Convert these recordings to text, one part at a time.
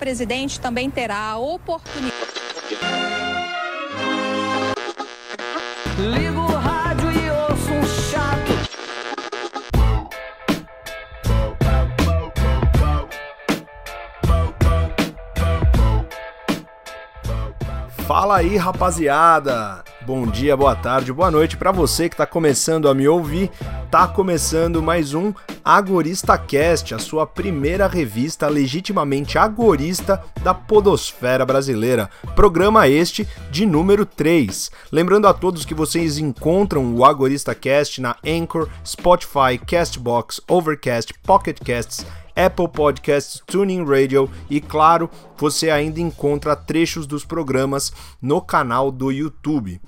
presidente também terá a oportunidade. Ligo o rádio e ouço um chato. Fala aí, rapaziada! Bom dia, boa tarde, boa noite para você que está começando a me ouvir. Tá começando mais um Agorista Cast, a sua primeira revista legitimamente agorista da podosfera brasileira. Programa este de número 3. Lembrando a todos que vocês encontram o Agorista Cast na Anchor, Spotify, Castbox, Overcast, Pocket Casts, Apple Podcasts, Tuning Radio e, claro, você ainda encontra trechos dos programas no canal do YouTube.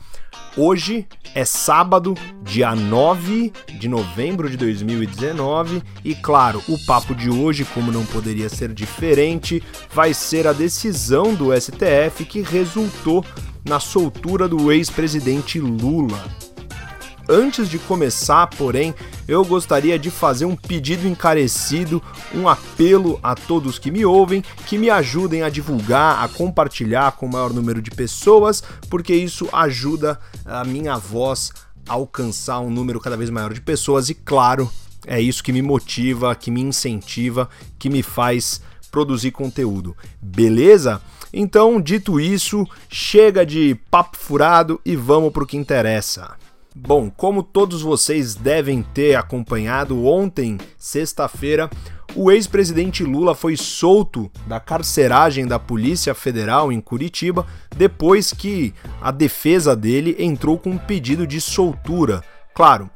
Hoje é sábado, dia 9 de novembro de 2019, e claro, o papo de hoje, como não poderia ser diferente, vai ser a decisão do STF que resultou na soltura do ex-presidente Lula. Antes de começar, porém, eu gostaria de fazer um pedido encarecido, um apelo a todos que me ouvem, que me ajudem a divulgar, a compartilhar com o maior número de pessoas, porque isso ajuda a minha voz a alcançar um número cada vez maior de pessoas e, claro, é isso que me motiva, que me incentiva, que me faz produzir conteúdo. Beleza? Então, dito isso, chega de papo furado e vamos pro que interessa. Bom, como todos vocês devem ter acompanhado, ontem, sexta-feira, o ex-presidente Lula foi solto da carceragem da Polícia Federal em Curitiba depois que a defesa dele entrou com um pedido de soltura. Claro,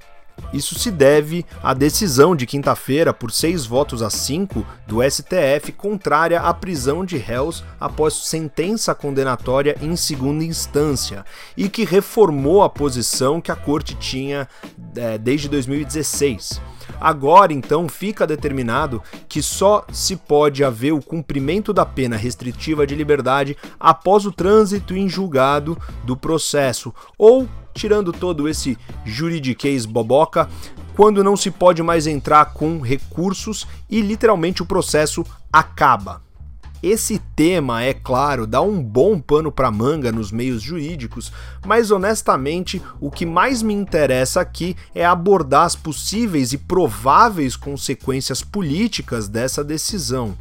isso se deve à decisão de quinta-feira, por seis votos a cinco, do STF contrária à prisão de réus após sentença condenatória em segunda instância e que reformou a posição que a corte tinha é, desde 2016. Agora, então, fica determinado que só se pode haver o cumprimento da pena restritiva de liberdade após o trânsito em julgado do processo ou tirando todo esse juridiquês boboca, quando não se pode mais entrar com recursos e literalmente o processo acaba. Esse tema, é claro, dá um bom pano para manga nos meios jurídicos, mas honestamente, o que mais me interessa aqui é abordar as possíveis e prováveis consequências políticas dessa decisão.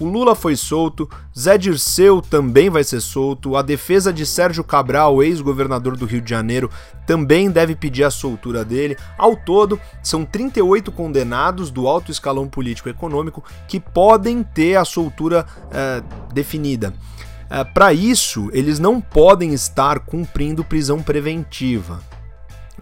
O Lula foi solto, Zé Dirceu também vai ser solto, a defesa de Sérgio Cabral, ex-governador do Rio de Janeiro, também deve pedir a soltura dele. Ao todo, são 38 condenados do alto escalão político-econômico que podem ter a soltura é, definida. É, Para isso, eles não podem estar cumprindo prisão preventiva.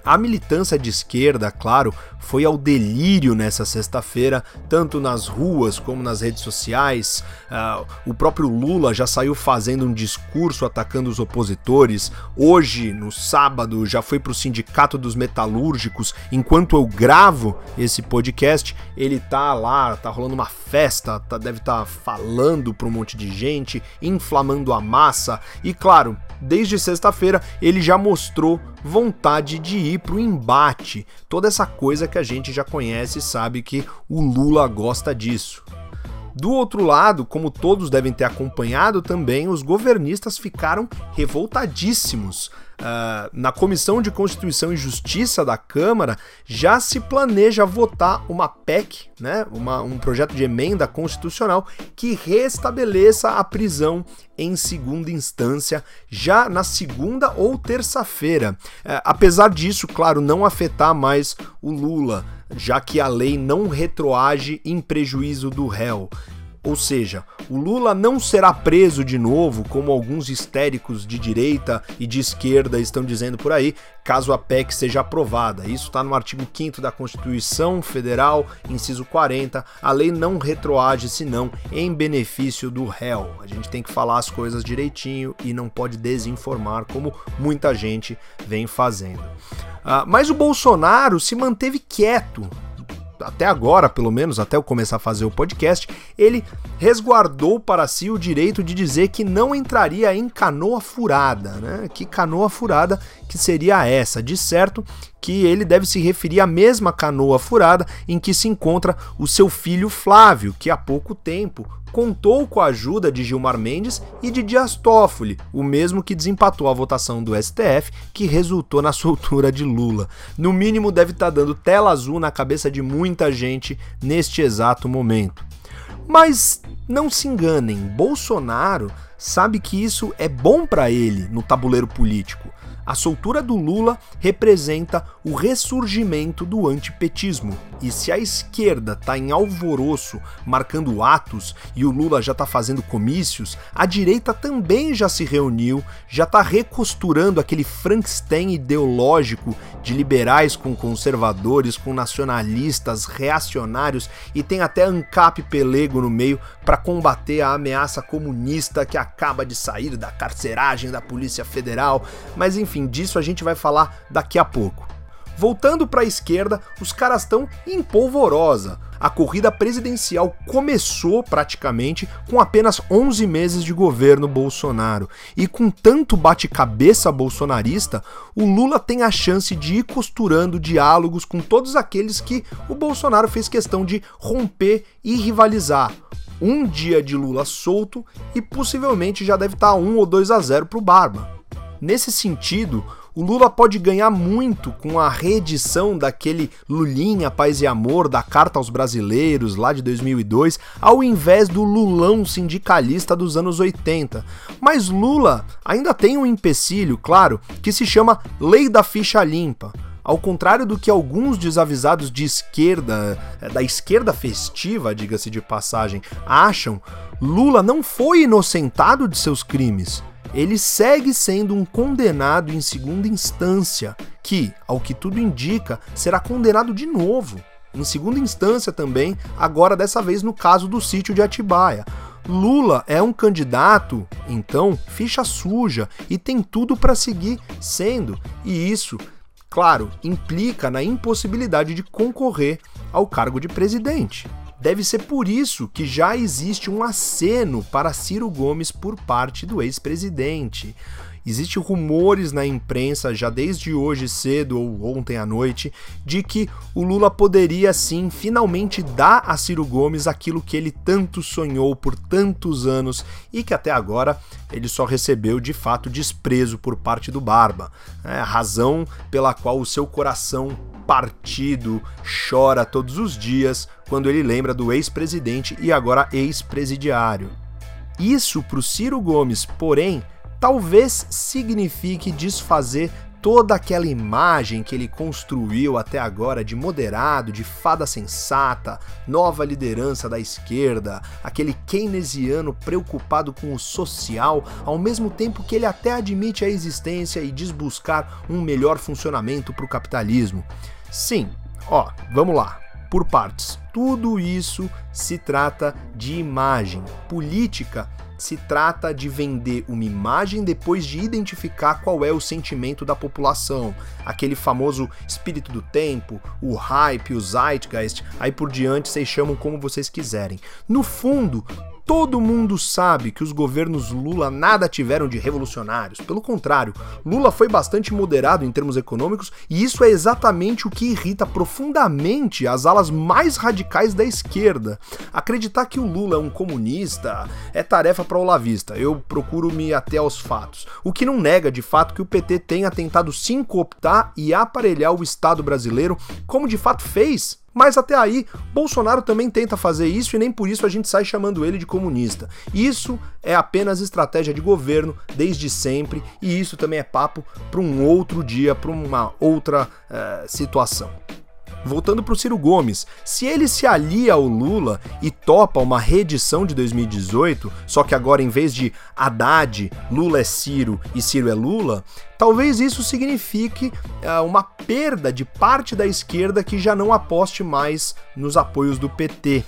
A militância de esquerda, claro, foi ao delírio nessa sexta-feira, tanto nas ruas como nas redes sociais. Uh, o próprio Lula já saiu fazendo um discurso atacando os opositores. Hoje, no sábado, já foi para o Sindicato dos Metalúrgicos. Enquanto eu gravo esse podcast, ele tá lá, tá rolando uma festa, tá, deve estar tá falando para um monte de gente, inflamando a massa. E claro, desde sexta-feira ele já mostrou vontade de ir para o embate. Toda essa coisa que a gente já conhece e sabe que o Lula gosta disso. Do outro lado, como todos devem ter acompanhado também, os governistas ficaram revoltadíssimos. Uh, na Comissão de Constituição e Justiça da Câmara já se planeja votar uma PEC, né, uma, um projeto de emenda constitucional que restabeleça a prisão em segunda instância já na segunda ou terça-feira. Uh, apesar disso, claro, não afetar mais o Lula, já que a lei não retroage em prejuízo do réu. Ou seja, o Lula não será preso de novo, como alguns histéricos de direita e de esquerda estão dizendo por aí, caso a PEC seja aprovada. Isso está no artigo 5 da Constituição Federal, inciso 40. A lei não retroage senão em benefício do réu. A gente tem que falar as coisas direitinho e não pode desinformar, como muita gente vem fazendo. Uh, mas o Bolsonaro se manteve quieto até agora, pelo menos, até eu começar a fazer o podcast, ele resguardou para si o direito de dizer que não entraria em canoa furada, né? Que canoa furada que seria essa? De certo que ele deve se referir à mesma canoa furada em que se encontra o seu filho Flávio, que há pouco tempo contou com a ajuda de Gilmar Mendes e de Dias Toffoli, o mesmo que desempatou a votação do STF, que resultou na soltura de Lula. No mínimo, deve estar tá dando tela azul na cabeça de muita gente neste exato momento. Mas não se enganem, Bolsonaro sabe que isso é bom para ele no tabuleiro político. A soltura do Lula representa o ressurgimento do antipetismo. E se a esquerda está em alvoroço, marcando atos, e o Lula já está fazendo comícios, a direita também já se reuniu, já está recosturando aquele Frankenstein ideológico de liberais com conservadores, com nacionalistas, reacionários e tem até ANCAP pelego no meio para combater a ameaça comunista que acaba de sair da carceragem da Polícia Federal. Mas enfim enfim, disso a gente vai falar daqui a pouco. Voltando para a esquerda, os caras estão em polvorosa. A corrida presidencial começou praticamente com apenas 11 meses de governo Bolsonaro. E com tanto bate-cabeça bolsonarista, o Lula tem a chance de ir costurando diálogos com todos aqueles que o Bolsonaro fez questão de romper e rivalizar. Um dia de Lula solto e possivelmente já deve estar tá 1 ou 2 a 0 para o Barba. Nesse sentido, o Lula pode ganhar muito com a reedição daquele Lulinha Paz e Amor da Carta aos Brasileiros lá de 2002, ao invés do Lulão sindicalista dos anos 80. Mas Lula ainda tem um empecilho, claro, que se chama Lei da Ficha Limpa. Ao contrário do que alguns desavisados de esquerda, eh, da esquerda festiva, diga-se de passagem, acham, Lula não foi inocentado de seus crimes ele segue sendo um condenado em segunda instância, que, ao que tudo indica, será condenado de novo. Em segunda instância também, agora dessa vez no caso do sítio de Atibaia. Lula é um candidato, então, ficha suja e tem tudo para seguir sendo, e isso, claro, implica na impossibilidade de concorrer ao cargo de presidente. Deve ser por isso que já existe um aceno para Ciro Gomes por parte do ex-presidente. Existem rumores na imprensa, já desde hoje cedo ou ontem à noite, de que o Lula poderia sim finalmente dar a Ciro Gomes aquilo que ele tanto sonhou por tantos anos e que até agora ele só recebeu de fato desprezo por parte do Barba. É a razão pela qual o seu coração partido chora todos os dias quando ele lembra do ex-presidente e agora ex-presidiário. Isso para o Ciro Gomes, porém, talvez signifique desfazer toda aquela imagem que ele construiu até agora de moderado, de fada sensata, nova liderança da esquerda, aquele keynesiano preocupado com o social, ao mesmo tempo que ele até admite a existência e diz buscar um melhor funcionamento para o capitalismo. Sim, ó, vamos lá, por partes. Tudo isso se trata de imagem. Política se trata de vender uma imagem depois de identificar qual é o sentimento da população, aquele famoso espírito do tempo, o hype, o zeitgeist, aí por diante vocês chamam como vocês quiserem. No fundo, Todo mundo sabe que os governos Lula nada tiveram de revolucionários. Pelo contrário, Lula foi bastante moderado em termos econômicos e isso é exatamente o que irrita profundamente as alas mais radicais da esquerda. Acreditar que o Lula é um comunista é tarefa para o lavista. Eu procuro me até aos fatos. O que não nega de fato que o PT tenha tentado se cooptar e aparelhar o Estado brasileiro, como de fato fez mas até aí, Bolsonaro também tenta fazer isso e nem por isso a gente sai chamando ele de comunista. Isso é apenas estratégia de governo desde sempre e isso também é papo para um outro dia, para uma outra uh, situação. Voltando para o Ciro Gomes, se ele se alia ao Lula e topa uma reedição de 2018, só que agora em vez de Haddad, Lula é Ciro e Ciro é Lula, talvez isso signifique uh, uma perda de parte da esquerda que já não aposte mais nos apoios do PT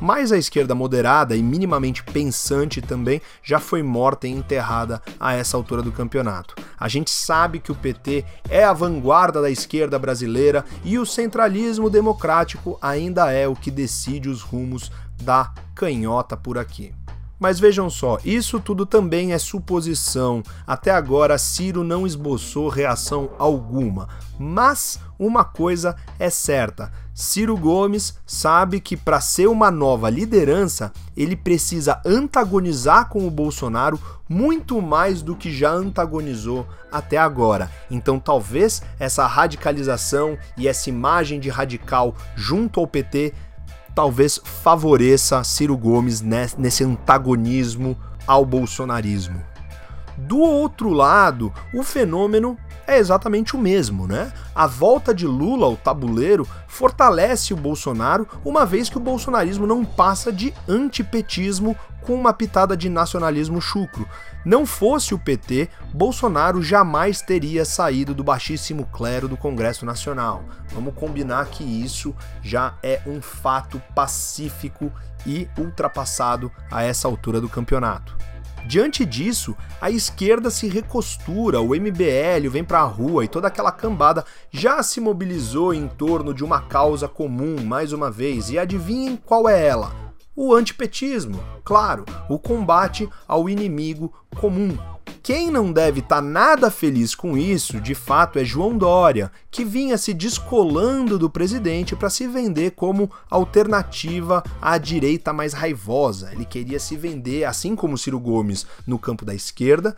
mas a esquerda moderada e minimamente pensante também já foi morta e enterrada a essa altura do campeonato. A gente sabe que o PT é a vanguarda da esquerda brasileira e o centralismo democrático ainda é o que decide os rumos da canhota por aqui. Mas vejam só, isso tudo também é suposição. Até agora, Ciro não esboçou reação alguma. Mas uma coisa é certa: Ciro Gomes sabe que para ser uma nova liderança, ele precisa antagonizar com o Bolsonaro muito mais do que já antagonizou até agora. Então, talvez essa radicalização e essa imagem de radical junto ao PT talvez favoreça Ciro Gomes nesse antagonismo ao bolsonarismo. Do outro lado, o fenômeno é exatamente o mesmo, né? A volta de Lula ao tabuleiro fortalece o Bolsonaro, uma vez que o bolsonarismo não passa de antipetismo com uma pitada de nacionalismo chucro. Não fosse o PT, Bolsonaro jamais teria saído do baixíssimo clero do Congresso Nacional. Vamos combinar que isso já é um fato pacífico e ultrapassado a essa altura do campeonato. Diante disso, a esquerda se recostura, o MBL vem para a rua e toda aquela cambada já se mobilizou em torno de uma causa comum mais uma vez. E adivinhem qual é ela? O antipetismo, claro, o combate ao inimigo comum, quem não deve estar tá nada feliz com isso, de fato, é João Dória, que vinha se descolando do presidente para se vender como alternativa à direita mais raivosa. Ele queria se vender, assim como Ciro Gomes no campo da esquerda,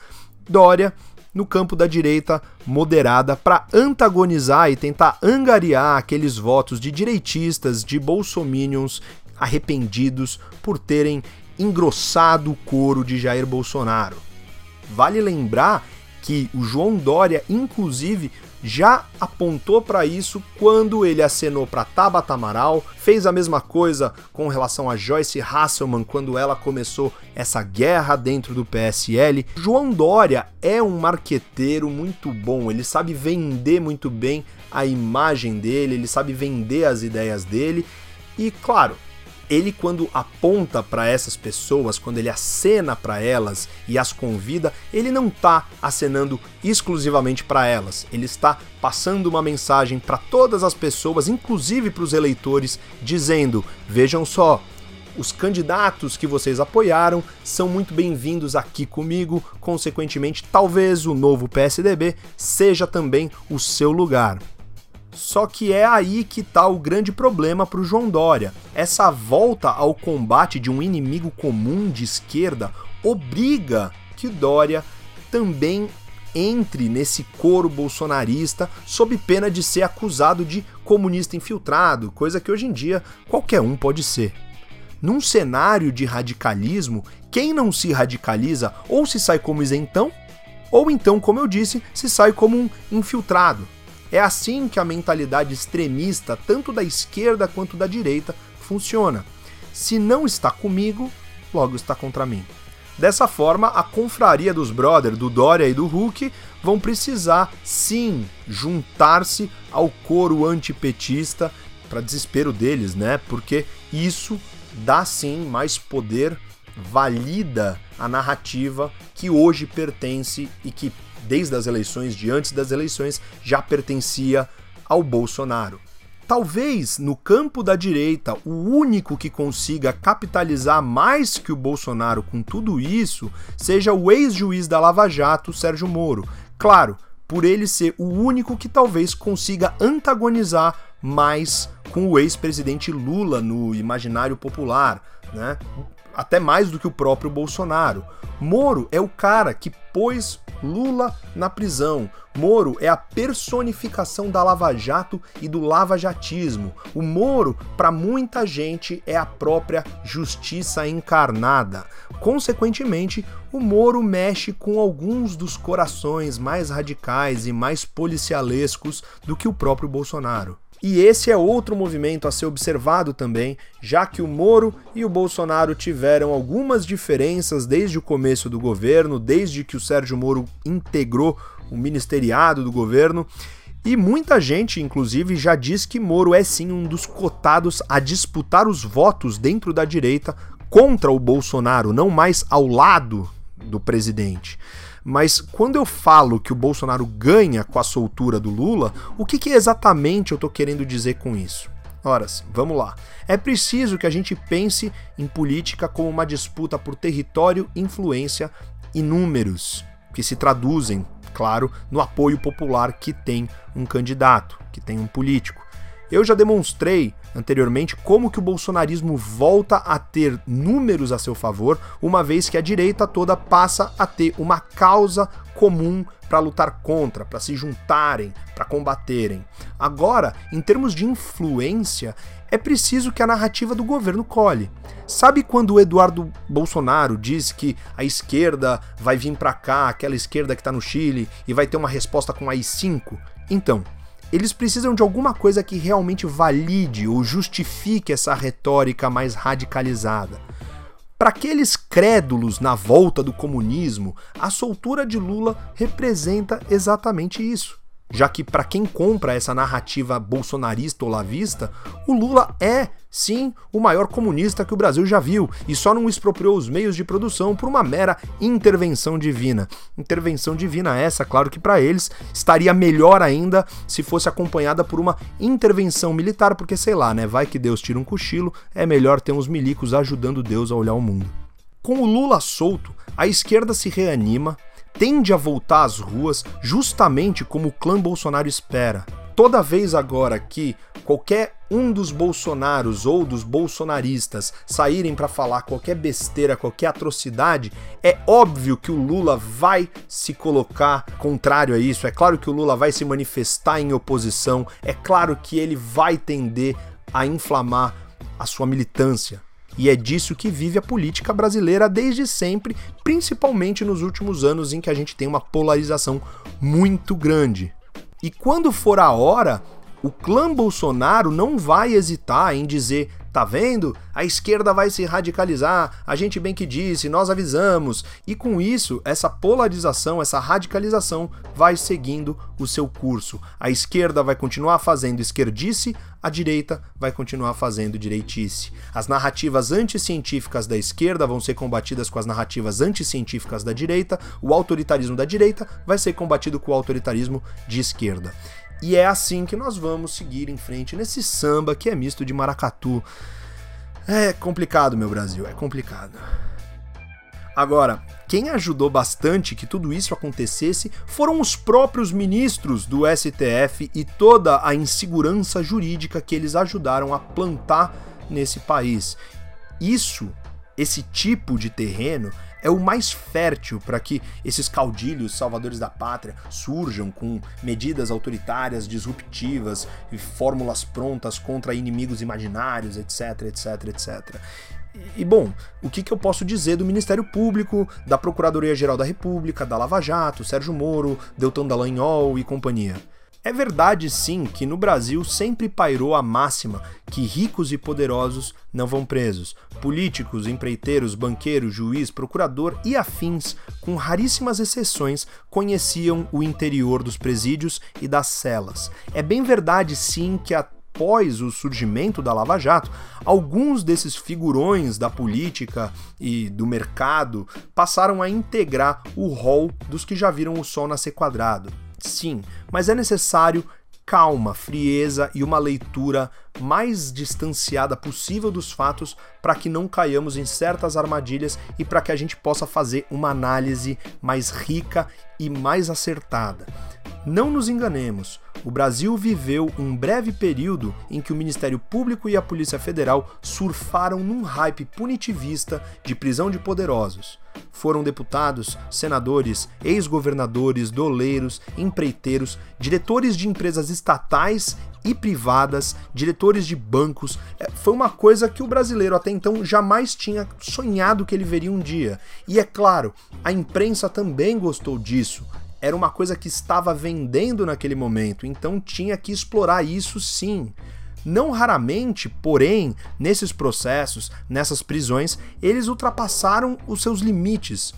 Dória no campo da direita moderada para antagonizar e tentar angariar aqueles votos de direitistas, de bolsominions arrependidos por terem engrossado o coro de Jair Bolsonaro. Vale lembrar que o João Dória, inclusive, já apontou para isso quando ele acenou para Tabata Amaral, fez a mesma coisa com relação a Joyce Hasselman quando ela começou essa guerra dentro do PSL. João Dória é um marqueteiro muito bom, ele sabe vender muito bem a imagem dele, ele sabe vender as ideias dele e, claro, ele quando aponta para essas pessoas, quando ele acena para elas e as convida, ele não está acenando exclusivamente para elas. Ele está passando uma mensagem para todas as pessoas, inclusive para os eleitores, dizendo: "Vejam só, os candidatos que vocês apoiaram são muito bem-vindos aqui comigo, consequentemente, talvez o novo PSDB seja também o seu lugar. Só que é aí que está o grande problema para o João Dória. Essa volta ao combate de um inimigo comum de esquerda obriga que Dória também entre nesse coro bolsonarista sob pena de ser acusado de comunista infiltrado, coisa que hoje em dia qualquer um pode ser. Num cenário de radicalismo, quem não se radicaliza ou se sai como isentão, ou então, como eu disse, se sai como um infiltrado. É assim que a mentalidade extremista, tanto da esquerda quanto da direita, funciona. Se não está comigo, logo está contra mim. Dessa forma, a confraria dos brothers, do Dória e do Hulk, vão precisar sim juntar-se ao coro antipetista, para desespero deles, né? Porque isso dá sim mais poder, valida a narrativa que hoje pertence e que desde as eleições, de antes das eleições, já pertencia ao Bolsonaro. Talvez no campo da direita, o único que consiga capitalizar mais que o Bolsonaro com tudo isso seja o ex-juiz da Lava Jato, Sérgio Moro. Claro, por ele ser o único que talvez consiga antagonizar mais com o ex-presidente Lula no imaginário popular, né? Até mais do que o próprio Bolsonaro. Moro é o cara que pôs Lula na prisão. Moro é a personificação da Lava Jato e do lavajatismo. O Moro, para muita gente, é a própria justiça encarnada. Consequentemente, o Moro mexe com alguns dos corações mais radicais e mais policialescos do que o próprio Bolsonaro. E esse é outro movimento a ser observado também, já que o Moro e o Bolsonaro tiveram algumas diferenças desde o começo do governo, desde que o Sérgio Moro integrou o ministeriado do governo. E muita gente, inclusive, já diz que Moro é sim um dos cotados a disputar os votos dentro da direita contra o Bolsonaro, não mais ao lado do presidente. Mas quando eu falo que o Bolsonaro ganha com a soltura do Lula, o que, que exatamente eu estou querendo dizer com isso? Ora, vamos lá. É preciso que a gente pense em política como uma disputa por território, influência e números, que se traduzem, claro, no apoio popular que tem um candidato, que tem um político. Eu já demonstrei anteriormente como que o bolsonarismo volta a ter números a seu favor, uma vez que a direita toda passa a ter uma causa comum para lutar contra, para se juntarem, para combaterem. Agora, em termos de influência, é preciso que a narrativa do governo colhe. Sabe quando o Eduardo Bolsonaro diz que a esquerda vai vir para cá, aquela esquerda que está no Chile, e vai ter uma resposta com AI-5? Então, eles precisam de alguma coisa que realmente valide ou justifique essa retórica mais radicalizada. Para aqueles crédulos na volta do comunismo, a soltura de Lula representa exatamente isso já que para quem compra essa narrativa bolsonarista ou lavista, o Lula é, sim, o maior comunista que o Brasil já viu e só não expropriou os meios de produção por uma mera intervenção divina. Intervenção divina essa, claro que para eles estaria melhor ainda se fosse acompanhada por uma intervenção militar, porque sei lá, né, vai que Deus tira um cochilo, é melhor ter uns milicos ajudando Deus a olhar o mundo. Com o Lula solto, a esquerda se reanima, tende a voltar às ruas justamente como o clã Bolsonaro espera. Toda vez agora que qualquer um dos bolsonaros ou dos bolsonaristas saírem para falar qualquer besteira, qualquer atrocidade, é óbvio que o Lula vai se colocar contrário a isso. É claro que o Lula vai se manifestar em oposição. É claro que ele vai tender a inflamar a sua militância. E é disso que vive a política brasileira desde sempre, principalmente nos últimos anos em que a gente tem uma polarização muito grande. E quando for a hora, o clã Bolsonaro não vai hesitar em dizer Tá vendo? A esquerda vai se radicalizar, a gente bem que disse, nós avisamos. E com isso, essa polarização, essa radicalização vai seguindo o seu curso. A esquerda vai continuar fazendo esquerdice, a direita vai continuar fazendo direitice. As narrativas anticientíficas da esquerda vão ser combatidas com as narrativas anticientíficas da direita, o autoritarismo da direita vai ser combatido com o autoritarismo de esquerda. E é assim que nós vamos seguir em frente nesse samba que é misto de maracatu. É complicado, meu Brasil, é complicado. Agora, quem ajudou bastante que tudo isso acontecesse foram os próprios ministros do STF e toda a insegurança jurídica que eles ajudaram a plantar nesse país. Isso, esse tipo de terreno, é o mais fértil para que esses caudilhos salvadores da pátria surjam com medidas autoritárias, disruptivas e fórmulas prontas contra inimigos imaginários, etc, etc, etc. E bom, o que, que eu posso dizer do Ministério Público, da Procuradoria-Geral da República, da Lava Jato, Sérgio Moro, Deltan Dallagnol e companhia? É verdade, sim, que no Brasil sempre pairou a máxima que ricos e poderosos não vão presos. Políticos, empreiteiros, banqueiros, juiz, procurador e afins, com raríssimas exceções, conheciam o interior dos presídios e das celas. É bem verdade, sim, que após o surgimento da Lava Jato, alguns desses figurões da política e do mercado passaram a integrar o rol dos que já viram o sol nascer quadrado. Sim, mas é necessário calma, frieza e uma leitura mais distanciada possível dos fatos para que não caiamos em certas armadilhas e para que a gente possa fazer uma análise mais rica e mais acertada. Não nos enganemos, o Brasil viveu um breve período em que o Ministério Público e a Polícia Federal surfaram num hype punitivista de prisão de poderosos. Foram deputados, senadores, ex-governadores, doleiros, empreiteiros, diretores de empresas estatais e privadas, diretores de bancos. É, foi uma coisa que o brasileiro até então jamais tinha sonhado que ele veria um dia. E é claro, a imprensa também gostou disso era uma coisa que estava vendendo naquele momento, então tinha que explorar isso sim. Não raramente, porém, nesses processos, nessas prisões, eles ultrapassaram os seus limites.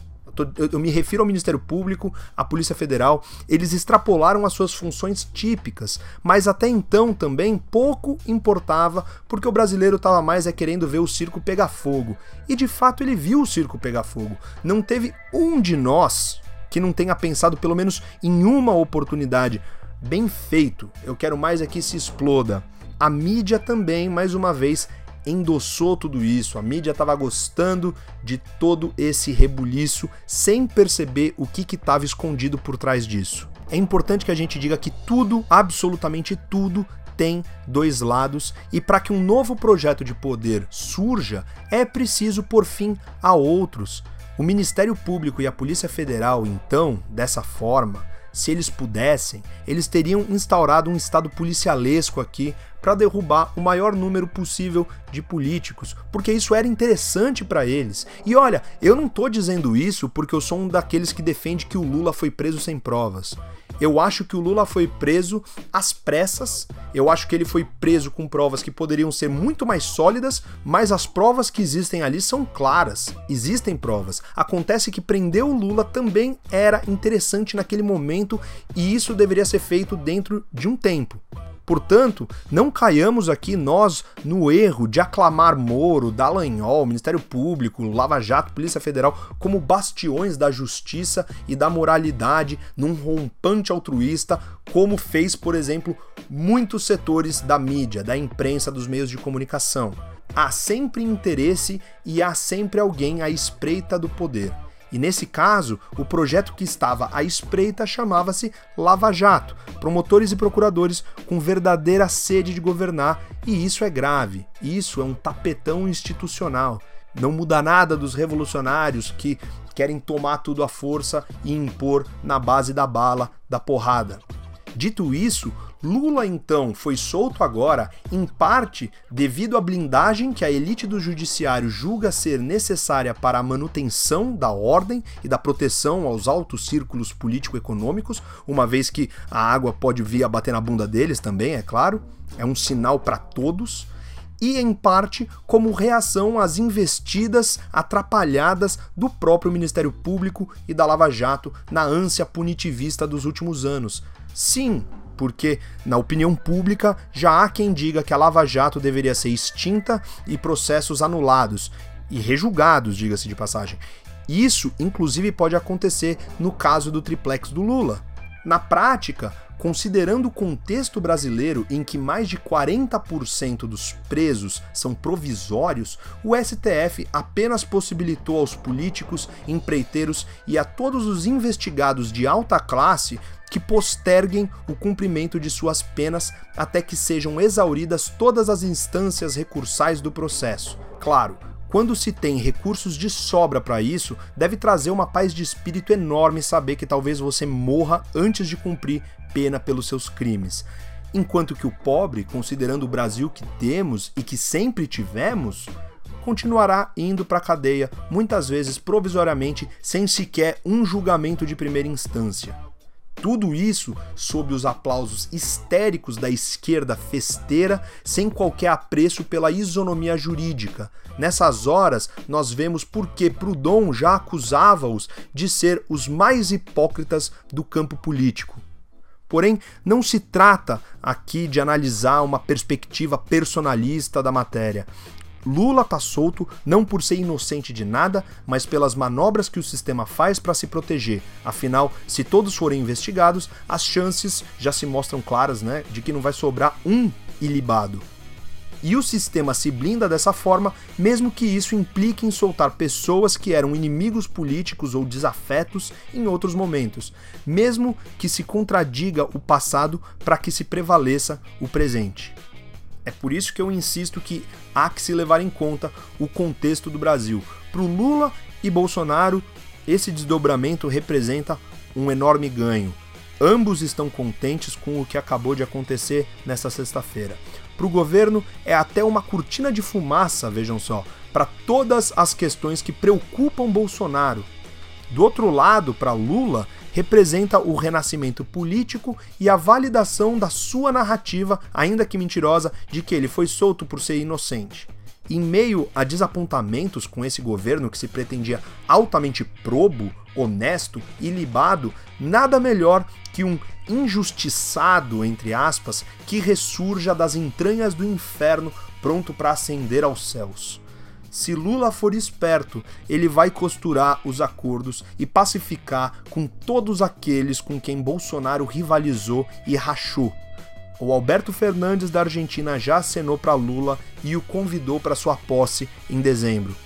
Eu me refiro ao Ministério Público, à Polícia Federal, eles extrapolaram as suas funções típicas, mas até então também pouco importava, porque o brasileiro estava mais é querendo ver o circo pegar fogo. E de fato ele viu o circo pegar fogo. Não teve um de nós, que não tenha pensado pelo menos em uma oportunidade. Bem feito, eu quero mais é que se exploda. A mídia também, mais uma vez, endossou tudo isso. A mídia estava gostando de todo esse rebuliço sem perceber o que estava escondido por trás disso. É importante que a gente diga que tudo, absolutamente tudo, tem dois lados e para que um novo projeto de poder surja, é preciso por fim a outros. O Ministério Público e a Polícia Federal, então, dessa forma, se eles pudessem, eles teriam instaurado um estado policialesco aqui para derrubar o maior número possível de políticos, porque isso era interessante para eles. E olha, eu não tô dizendo isso porque eu sou um daqueles que defende que o Lula foi preso sem provas. Eu acho que o Lula foi preso às pressas. Eu acho que ele foi preso com provas que poderiam ser muito mais sólidas, mas as provas que existem ali são claras. Existem provas. Acontece que prender o Lula também era interessante naquele momento e isso deveria ser feito dentro de um tempo. Portanto, não caiamos aqui nós no erro de aclamar Moro, Dallagnol, Ministério Público, Lava Jato, Polícia Federal como bastiões da justiça e da moralidade num rompante altruísta, como fez, por exemplo, muitos setores da mídia, da imprensa, dos meios de comunicação. Há sempre interesse e há sempre alguém à espreita do poder. E nesse caso, o projeto que estava à espreita chamava-se Lava Jato, promotores e procuradores com verdadeira sede de governar, e isso é grave. Isso é um tapetão institucional. Não muda nada dos revolucionários que querem tomar tudo à força e impor na base da bala, da porrada. Dito isso, Lula então foi solto agora, em parte devido à blindagem que a elite do judiciário julga ser necessária para a manutenção da ordem e da proteção aos altos círculos político-econômicos, uma vez que a água pode vir a bater na bunda deles também, é claro. É um sinal para todos e, em parte, como reação às investidas atrapalhadas do próprio Ministério Público e da Lava Jato na ânsia punitivista dos últimos anos. Sim, porque na opinião pública já há quem diga que a Lava Jato deveria ser extinta e processos anulados e rejulgados, diga-se de passagem. Isso, inclusive, pode acontecer no caso do triplex do Lula. Na prática, considerando o contexto brasileiro em que mais de 40% dos presos são provisórios, o STF apenas possibilitou aos políticos, empreiteiros e a todos os investigados de alta classe que posterguem o cumprimento de suas penas até que sejam exauridas todas as instâncias recursais do processo. Claro, quando se tem recursos de sobra para isso, deve trazer uma paz de espírito enorme saber que talvez você morra antes de cumprir pena pelos seus crimes. Enquanto que o pobre, considerando o Brasil que temos e que sempre tivemos, continuará indo para a cadeia, muitas vezes provisoriamente, sem sequer um julgamento de primeira instância. Tudo isso sob os aplausos histéricos da esquerda festeira, sem qualquer apreço pela isonomia jurídica. Nessas horas, nós vemos por que Proudhon já acusava-os de ser os mais hipócritas do campo político. Porém, não se trata aqui de analisar uma perspectiva personalista da matéria. Lula tá solto não por ser inocente de nada, mas pelas manobras que o sistema faz para se proteger. Afinal, se todos forem investigados, as chances já se mostram claras, né, de que não vai sobrar um ilibado. E o sistema se blinda dessa forma, mesmo que isso implique em soltar pessoas que eram inimigos políticos ou desafetos em outros momentos, mesmo que se contradiga o passado para que se prevaleça o presente. É por isso que eu insisto que há que se levar em conta o contexto do Brasil. Para o Lula e Bolsonaro, esse desdobramento representa um enorme ganho. Ambos estão contentes com o que acabou de acontecer nesta sexta-feira. Para o governo, é até uma cortina de fumaça, vejam só, para todas as questões que preocupam Bolsonaro. Do outro lado, para Lula, representa o renascimento político e a validação da sua narrativa, ainda que mentirosa, de que ele foi solto por ser inocente. Em meio a desapontamentos com esse governo que se pretendia altamente probo, honesto e libado, nada melhor que um injustiçado, entre aspas, que ressurja das entranhas do inferno pronto para ascender aos céus. Se Lula for esperto, ele vai costurar os acordos e pacificar com todos aqueles com quem Bolsonaro rivalizou e rachou. O Alberto Fernandes da Argentina já acenou para Lula e o convidou para sua posse em dezembro.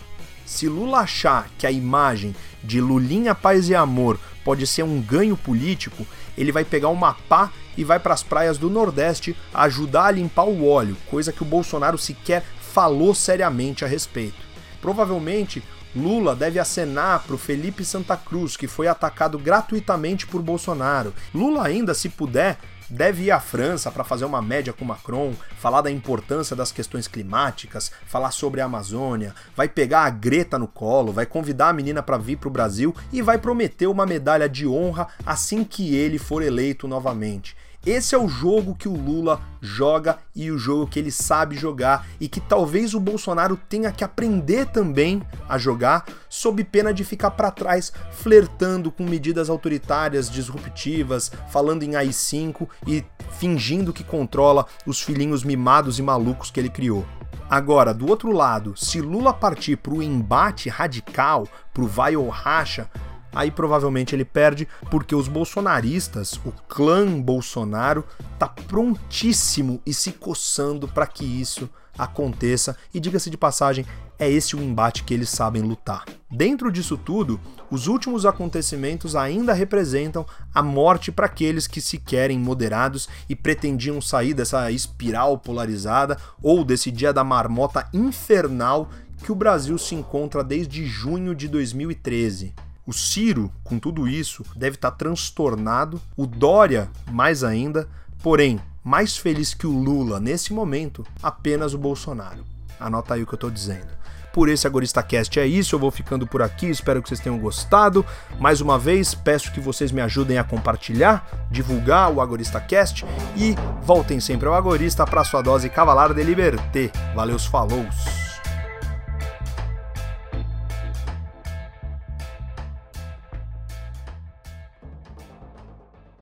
Se Lula achar que a imagem de Lulinha Paz e Amor pode ser um ganho político, ele vai pegar uma pá e vai para as praias do Nordeste ajudar a limpar o óleo, coisa que o Bolsonaro sequer falou seriamente a respeito. Provavelmente Lula deve acenar para o Felipe Santa Cruz, que foi atacado gratuitamente por Bolsonaro. Lula ainda, se puder, deve ir à França para fazer uma média com Macron, falar da importância das questões climáticas, falar sobre a Amazônia, vai pegar a Greta no colo, vai convidar a menina para vir para o Brasil e vai prometer uma medalha de honra assim que ele for eleito novamente. Esse é o jogo que o Lula joga e o jogo que ele sabe jogar e que talvez o Bolsonaro tenha que aprender também a jogar, sob pena de ficar para trás, flertando com medidas autoritárias, disruptivas, falando em AI-5 e fingindo que controla os filhinhos mimados e malucos que ele criou. Agora, do outro lado, se Lula partir para o embate radical, para o vai ou racha, aí provavelmente ele perde, porque os bolsonaristas, o clã Bolsonaro, tá prontíssimo e se coçando para que isso aconteça. E diga-se de passagem, é esse o embate que eles sabem lutar. Dentro disso tudo, os últimos acontecimentos ainda representam a morte para aqueles que se querem moderados e pretendiam sair dessa espiral polarizada ou desse dia da marmota infernal que o Brasil se encontra desde junho de 2013. O Ciro, com tudo isso, deve estar tá transtornado, o Dória, mais ainda, porém, mais feliz que o Lula nesse momento, apenas o Bolsonaro. Anota aí o que eu estou dizendo. Por esse Agorista Cast é isso, eu vou ficando por aqui, espero que vocês tenham gostado. Mais uma vez, peço que vocês me ajudem a compartilhar, divulgar o Agorista Cast e voltem sempre ao Agorista para sua dose Cavalar de Liberté. Valeu, falou!